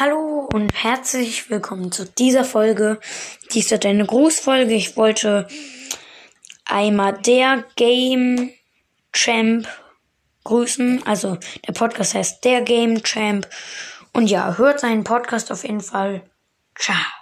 Hallo und herzlich willkommen zu dieser Folge. Dies wird eine Grußfolge. Ich wollte einmal der Game Champ grüßen. Also der Podcast heißt der Game Champ. Und ja, hört seinen Podcast auf jeden Fall. Ciao.